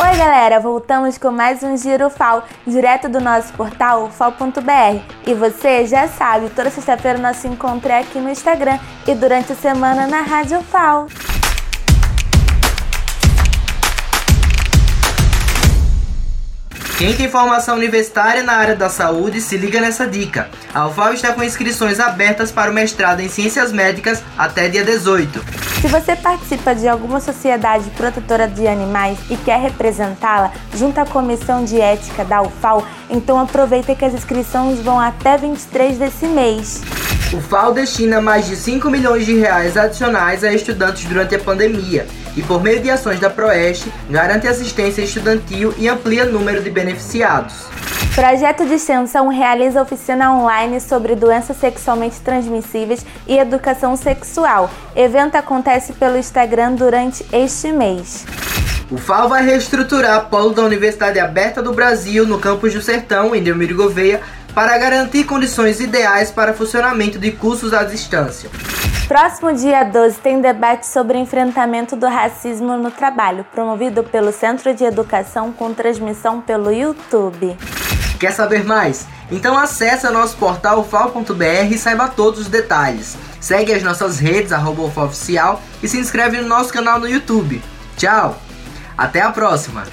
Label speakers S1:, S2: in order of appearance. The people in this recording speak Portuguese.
S1: Oi, galera! Voltamos com mais um Giro FAO, direto do nosso portal fal.br. E você já sabe, toda sexta-feira nosso encontro é aqui no Instagram e durante a semana na Rádio FAO.
S2: Quem tem formação universitária na área da saúde se liga nessa dica. A UFAL está com inscrições abertas para o mestrado em Ciências Médicas até dia 18.
S1: Se você participa de alguma sociedade protetora de animais e quer representá-la junto à comissão de ética da UFAL, então aproveita que as inscrições vão até 23 desse mês.
S2: O FAO destina mais de 5 milhões de reais adicionais a estudantes durante a pandemia e, por meio de ações da Proeste, garante assistência estudantil e amplia o número de beneficiados.
S1: Projeto de extensão realiza oficina online sobre doenças sexualmente transmissíveis e educação sexual. Evento acontece pelo Instagram durante este mês.
S2: O FAO vai reestruturar polo da Universidade Aberta do Brasil no campus do Sertão, em Delmiro Gouveia, para garantir condições ideais para funcionamento de cursos à distância.
S1: Próximo dia 12 tem debate sobre enfrentamento do racismo no trabalho, promovido pelo Centro de Educação com transmissão pelo YouTube.
S2: Quer saber mais? Então acesse nosso portal fal.br e saiba todos os detalhes. Segue as nossas redes, arroba oficial, e se inscreve no nosso canal no YouTube. Tchau! Até a próxima!